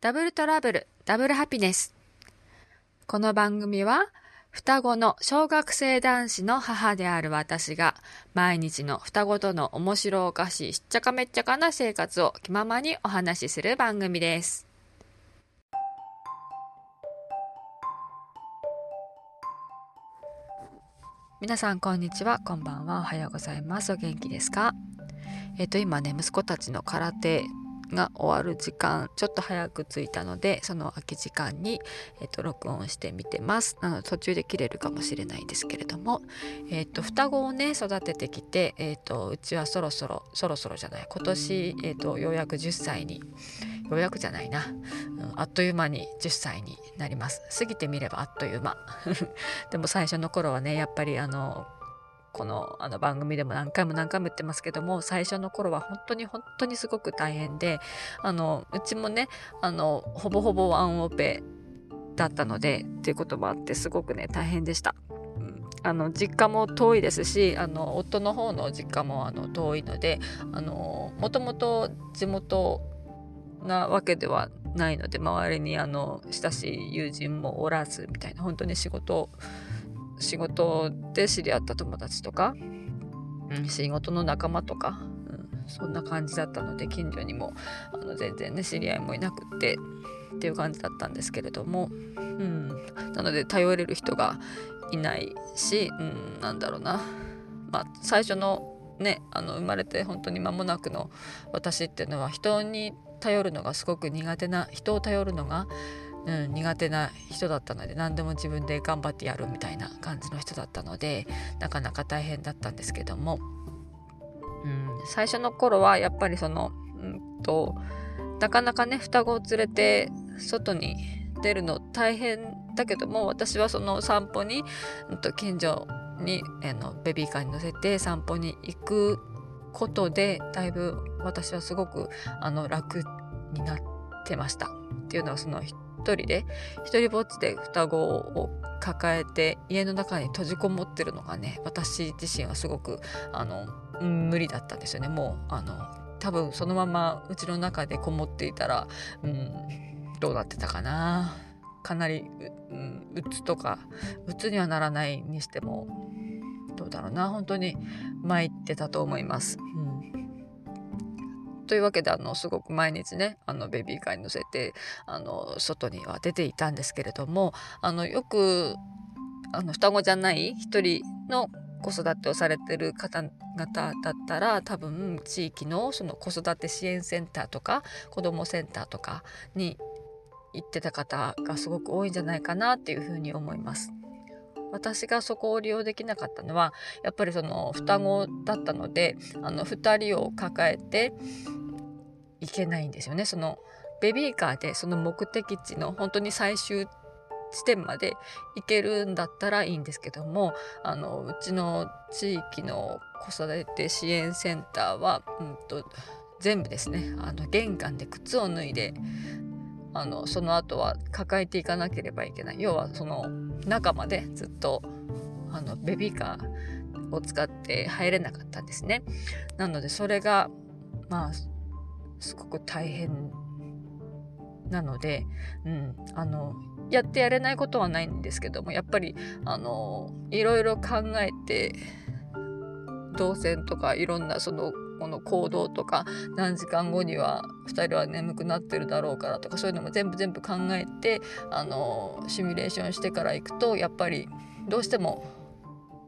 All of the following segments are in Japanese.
ダブルトラブル、ダブルハピネス。この番組は、双子の小学生男子の母である私が、毎日の双子との面白おかしいしっちゃかめっちゃかな生活を気ままにお話しする番組です。皆さんこんにちは、こんばんは、おはようございます。お元気ですか？えっ、と今ね、息子たちの空手が終わる時間ちょっと早く着いたのでその空き時間に、えっと、録音してみてます。なの途中で切れるかもしれないですけれども、えっと、双子をね育ててきて、えっと、うちはそろそろそろそろじゃない。今年、えっと、ようやく10歳にようやくじゃないな、うん、あっという間に10歳になります。過ぎてみればあっという間。でも最初の頃はねやっぱりあのこのあの番組でも何回も何回も言ってますけども最初の頃は本当に本当にすごく大変であのうちもねあのほぼほぼワンオペだったのでっていうこともあってすごくね大変でした。あの実家も遠いですしあの夫の方の実家もあの遠いのでもともと地元なわけではないので周りにあの親しい友人もおらずみたいな本当に仕事仕事で知り合った友達とか、うん、仕事の仲間とか、うん、そんな感じだったので近所にもあの全然ね知り合いもいなくってっていう感じだったんですけれども、うん、なので頼れる人がいないし、うん、なんだろうな、まあ、最初のねあの生まれて本当に間もなくの私っていうのは人に頼るのがすごく苦手な人を頼るのがうん、苦手な人だったので何でも自分で頑張ってやるみたいな感じの人だったのでなかなか大変だったんですけども、うん、最初の頃はやっぱりその、うんと、なかなかね双子を連れて外に出るの大変だけども私はその散歩に、うん、と近所にあのベビーカーに乗せて散歩に行くことでだいぶ私はすごくあの楽になってました。っていうのはその人で一人ぼっちで双子を抱えて家の中に閉じこもってるのがね私自身はすごくあの無理だったんですよね。もうあの多分そのままうちの中でこもっていたら、うん、どうなってたかな。かなりう,、ん、うつとかうつにはならないにしてもどうだろうな。本当に参ってたと思います。うん。というわけであのすごく毎日ねあのベビーカーに乗せてあの外には出ていたんですけれどもあのよくあの双子じゃない一人の子育てをされてる方々だったら多分地域のその子育て支援センターとか子どもセンターとかに行ってた方がすごく多いんじゃないかなっていうふうに思います。私がそこを利用できなかったのはやっぱりその双子だったのであの2人を抱えていけないんですよね。そのベビーカーでその目的地の本当に最終地点まで行けるんだったらいいんですけどもあのうちの地域の子育て支援センターは、うんと、全部ですねあの玄関で靴を脱いであのその後は抱えていかなければいけない要はその中までずっとあのベビーカーを使って入れなかったんですね。なのでそれがまあすごく大変なので、うん、あのやってやれないことはないんですけどもやっぱりあのいろいろ考えて動線とかいろんなそのこの行動とか何時間後には2人は眠くなってるだろうからとかそういうのも全部全部考えてあのシミュレーションしてから行くとやっぱりどうしても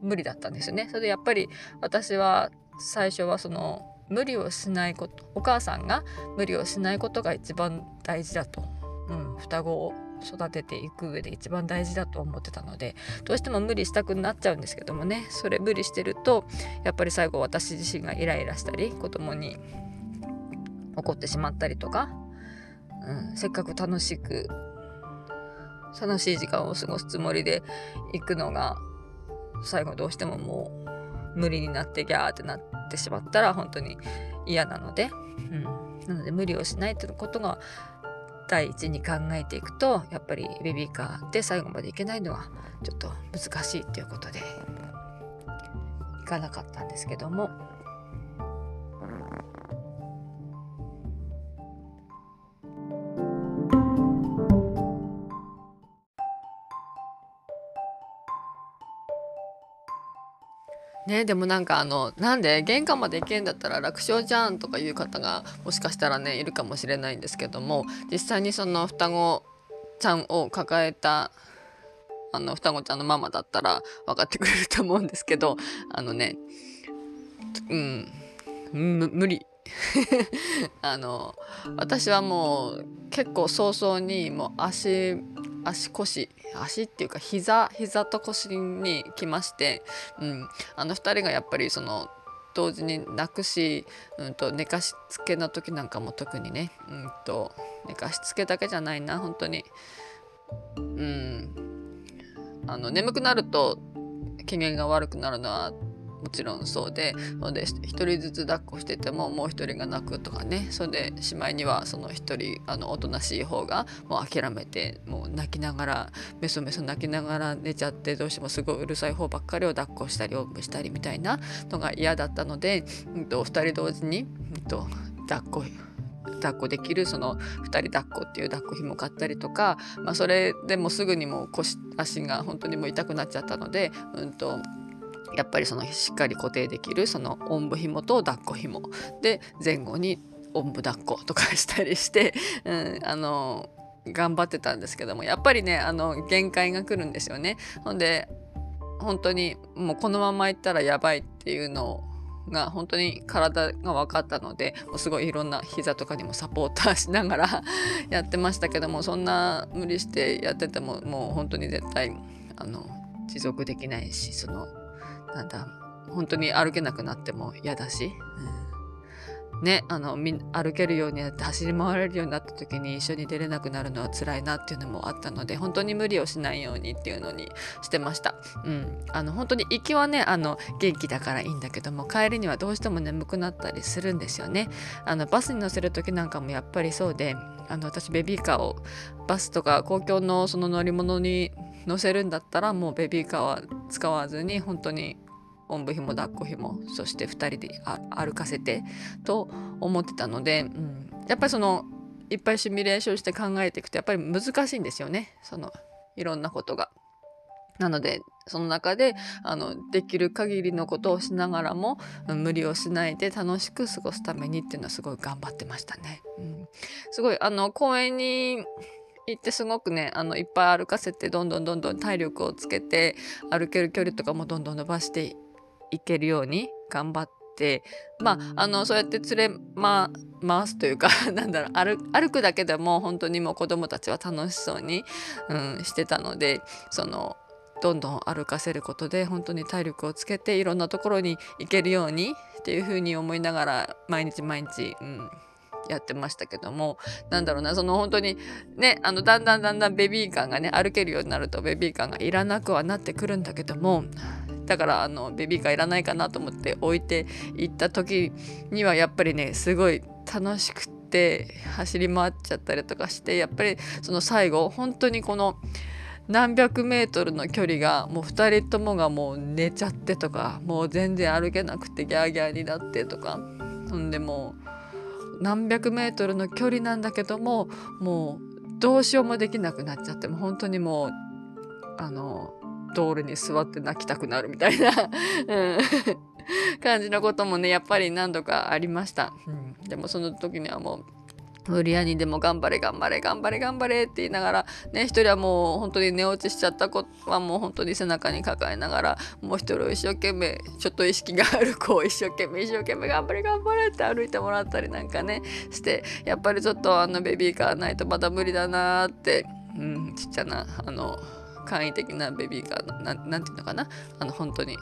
無理だったんですよね。それでやっぱり私は最初はその無理をしないことお母さんが無理をしないことが一番大事だと、うん、双子を育てていく上で一番大事だと思ってたのでどうしても無理したくなっちゃうんですけどもねそれ無理してるとやっぱり最後私自身がイライラしたり子供に怒ってしまったりとか、うん、せっかく楽しく楽しい時間を過ごすつもりで行くのが最後どうしてももう無理になってギャーってなってしまったら本当に嫌なので、うん、なので無理をしないということが第一に考えていくとやっぱりベビーカーで最後まで行けないのはちょっと難しいっていうことで行かなかったんですけども。ね、でもなんかあのなんで玄関まで行けんだったら楽勝じゃんとかいう方がもしかしたらねいるかもしれないんですけども実際にその双子ちゃんを抱えたあの双子ちゃんのママだったら分かってくれると思うんですけどあのねうん無理。あの私はもう結構早々にもう足足腰足っていうか膝膝と腰に来まして、うん、あの2人がやっぱりその同時に泣くし、うんと、寝かしつけの時なんかも特にね、うんと、寝かしつけだけじゃないな本当に。うん。あの眠くなると機嫌が悪くなるのはもちろんそうでので1人ずつ抱っこしててももう1人が泣くとかね。それでしまいにはその1人おとなしい方がもう諦めてもう泣きながらメソメソ泣きながら寝ちゃってどうしてもすごいうるさい方ばっかりを抱っこしたりおんぶしたりみたいなのが嫌だったので、うんと、2人同時に、うんと、抱っこ抱っこできるその2人抱っこっていう抱っこ紐買ったりとか、まあ、それでもすぐにもう腰足が本当にもう痛くなっちゃったので、うんとやっぱりそのしっかり固定できるそのおんぶ紐と抱っこ紐で前後におんぶ抱っことかしたりして、うん、あの頑張ってたんですけどもやっぱりねあの限界が来るんですよね。ほんで本当にもうこのままいったらやばいっていうのが本当に体が分かったのでもうすごいいろんな膝とかにもサポーターしながら やってましたけどもそんな無理してやっててももう本当に絶対あの持続できないしそのなんだ本当に歩けなくなっても嫌だし、うん、ねあの歩けるようになって走り回れるようになった時に一緒に出れなくなるのは辛いなっていうのもあったので本当に無理をしないようにっていうのにしてました。うん、あの本当に行きはねあの元気だからいいんだけども帰りにはどうしても眠くなったりするんですよね。あのバスに乗せる時なんかもやっぱりそうであの私ベビーカーをバスとか公共のその乗り物に乗せるんだったらもうベビーカーは使わずに本当におんぶひも抱っこひもそして2人で歩かせてと思ってたので、うん、やっぱりそのいっぱいシミュレーションして考えていくとやっぱり難しいんですよねそのいろんなことが。なのでその中であのできる限りのことをしながらも無理をしないで楽しく過ごすためにっていうのはすごい頑張ってましたね。うん、すごいあの公園に行ってすごくねあのいっぱい歩かせてどんどんどんどん体力をつけて歩ける距離とかもどんどん伸ばしていけるように頑張ってまああのそうやって連れ、ま、回すというか なんだろう歩歩くだけでも本当にもう子どもたちは楽しそうに、うん、してたのでそのどんどん歩かせることで本当に体力をつけていろんなところに行けるようにっていうふうに思いながら毎日毎日、うん、やってましたけどもなんだろうなその本当にねあのだんだんだんだんベビーカーがね歩けるようになるとベビーカーがいらなくはなってくるんだけどもだからあのベビーカーいらないかなと思って置いていった時にはやっぱりねすごい楽しくて走り回っちゃったりとかしてやっぱりその最後本当にこの何百メートルの距離がもう2人ともがもう寝ちゃってとかもう全然歩けなくてギャーギャーになってとか。ほんでもう何百メートルの距離なんだけどももうどうしようもできなくなっちゃってもう本当にもうあの道路に座って泣きたくなるみたいな。うん、感じのこともねやっぱり何度かありました、うん、でもその時にはもう無理やりでも頑張れ頑張れ頑張れ頑張れって言いながらね一人はもう本当に寝落ちしちゃった子はもう本当に背中に抱えながらもう一人を一生懸命ちょっと意識がある子を一生懸命一生懸命頑張れ頑張れって歩いてもらったりなんかねしてやっぱりちょっとあのベビーカーないとまだ無理だなーって、うん、ちっちゃなあの簡易的なベビーカーななんていうのかなあの本当に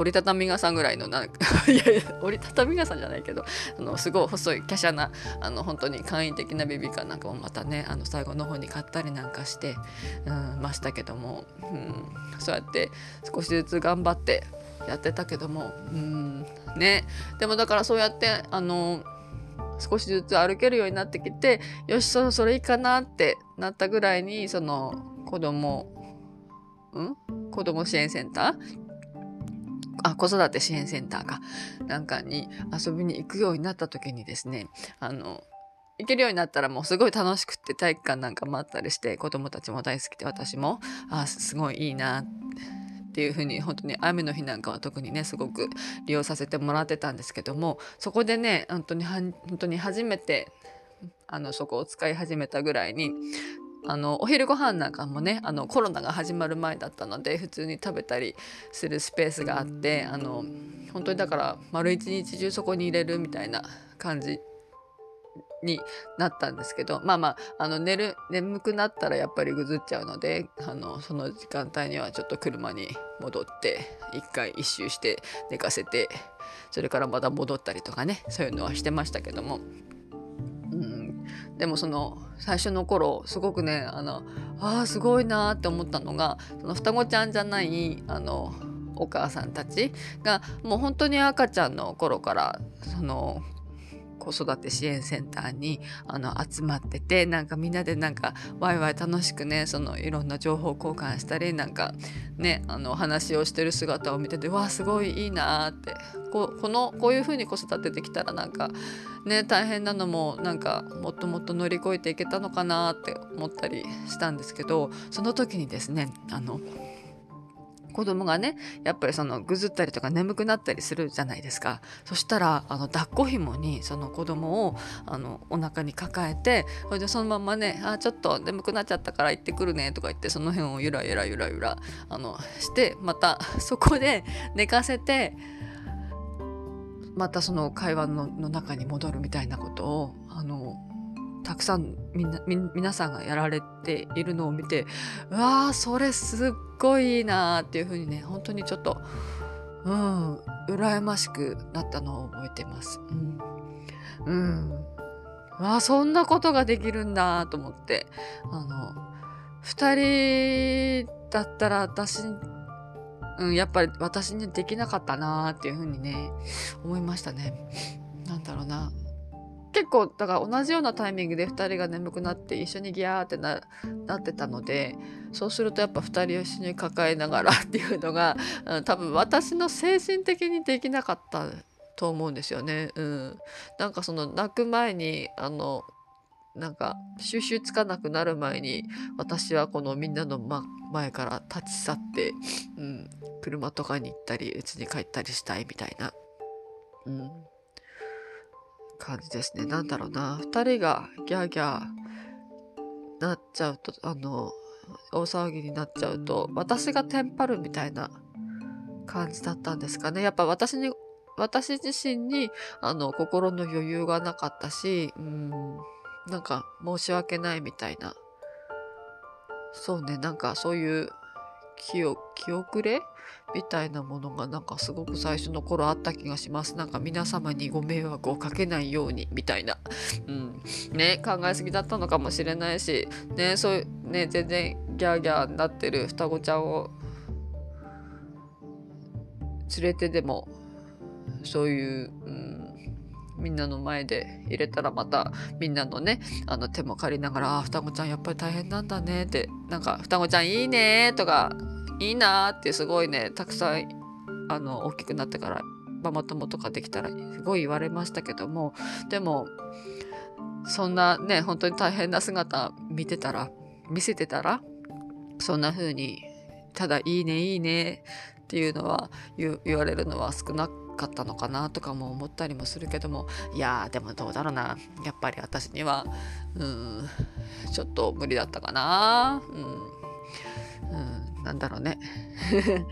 折りたたみ傘ぐらいのなんいやいや折りたたみ傘じゃないけどあのすごい細い華奢なあの本当に簡易的なベビーカーなんかもまたねあの最後の方に買ったりなんかして、うん、ましたけども、うん、そうやって少しずつ頑張ってやってたけども、うん、ねでもだからそうやってあの少しずつ歩けるようになってきてよしそろそろいいかなってなったぐらいにその子供ん？子供支援センター？あ、子育て支援センターか。なんかに遊びに行くようになった時にですね、あの、行けるようになったらもうすごい楽しくって体育館なんかもあったりして子供たちも大好きで私も。あすごいいいなっていうふうに本当に雨の日なんかは特にねすごく利用させてもらってたんですけどもそこでね本当に本当に初めてあのそこを使い始めたぐらいにあのお昼ご飯なんかもねあのコロナが始まる前だったので普通に食べたりするスペースがあってあの本当にだから丸一日中そこに入れるみたいな感じになったんですけどまあまああの寝る眠くなったらやっぱりぐずっちゃうのであのその時間帯にはちょっと車に戻って一回一周して寝かせてそれからまた戻ったりとかねそういうのはしてましたけども。でもその最初の頃すごくねあのあすごいなって思ったのがその双子ちゃんじゃないあのお母さんたちがもう本当に赤ちゃんの頃からその子育て支援センターにあの集まっててなんかみんなでなんかワイワイ楽しくねそのいろんな情報交換したりなんかねあの話をしてる姿を見ててわあすごいいいなって。ここのこういう風に子育てできたらなんかね大変なのもなんかもっともっと乗り越えていけたのかなって思ったりしたんですけどその時にですねあの子供がねやっぱりそのぐずったりとか眠くなったりするじゃないですか。そしたらあの抱っこ紐にその子供をあのお腹に抱えてそれでそのままね「あちょっと眠くなっちゃったから行ってくるね」とか言ってその辺をゆらゆらゆらゆらあのしてまたそこで寝かせてまたその会話のの中に戻るみたいなことをあのたくさんみんな皆さんがやられているのを見てうわーそれすっごいいいなっていう風にね本当にちょっとうん羨ましくなったのを覚えてます。うん、うん、わそんなことができるんだと思ってあの2人だったら私うん、やっぱり私にできなかったなっていうふうにね思いましたね。なんだろうな結構だから同じようなタイミングで2人が眠くなって一緒にギャーってなってたのでそうするとやっぱ2人を一緒に抱えながらっていうのが、うん、多分私の精神的にできなかったと思うんですよね。うん、なんかその泣く前にあのなんか収集つかなくなる前に私はこのみんなの、前から立ち去って、うん、車とかに行ったり家に帰ったりしたいみたいな。うん感じですね。なんだろうな。2人がギャーギャーなっちゃうと、あの、大騒ぎになっちゃうと、私がテンパるみたいな感じだったんですかね。やっぱ私に、私自身に、あの、心の余裕がなかったし、うん、なんか申し訳ないみたいな。そうね、なんかそういう気を気遅れみたいなものがなんかすごく最初の頃あった気がします。なんか皆様にご迷惑をかけないようにみたいな。うん。ね、考えすぎだったのかもしれないし、ね、そういう、ね、全然ギャーギャーになってる双子ちゃんを連れてでも、そういう、うんみんなの前で入れたらまたみんなのねあの手も借りながら「あ双子ちゃんやっぱり大変なんだね」ってなんか「双子ちゃんいいね」とか「いいな」ってすごいねたくさんあの大きくなってからママ友とかできたらすごい言われましたけどもでもそんなね本当に大変な姿見てたら見せてたらそんな風にただ「いいねいいね」っていうのは言われるのは少なかったのかなとかも思ったりもするけどもいやでもどうだろうな。やっぱり私にはうんちょっと無理だったかな。うん、うん、なんだろうね。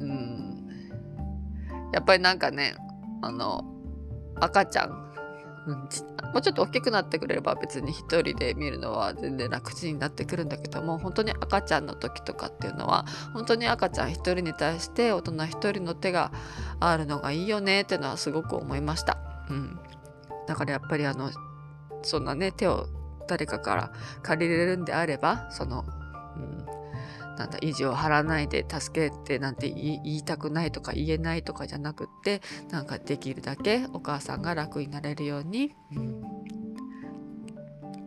うん。やっぱりなんかねあの赤ちゃん、もうちょっと大きくなってくれれば別に一人で見るのは全然楽ちになってくるんだけども本当に赤ちゃんの時とかっていうのは本当に赤ちゃん一人に対して大人一人の手があるのがいいよねっていうのはすごく思いました。うん、だからやっぱりあのそんなね手を誰かから借りれるんであればその、なんだ意地を張らないで助けてなんて言いたくないとか言えないとかじゃなくってなんかできるだけお母さんが楽になれるように、うん、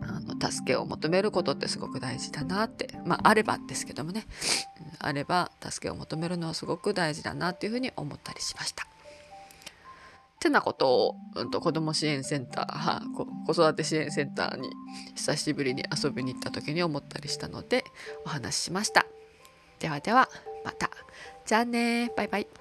あの助けを求めることってすごく大事だなってまああればですけどもね、あれば助けを求めるのはすごく大事だなっていうふうに思ったりしました。ってなことを、うんと、子ども支援センター子育て支援センターに久しぶりに遊びに行った時に思ったりしたのでお話ししました。ではでは。またじゃあねバイバイ「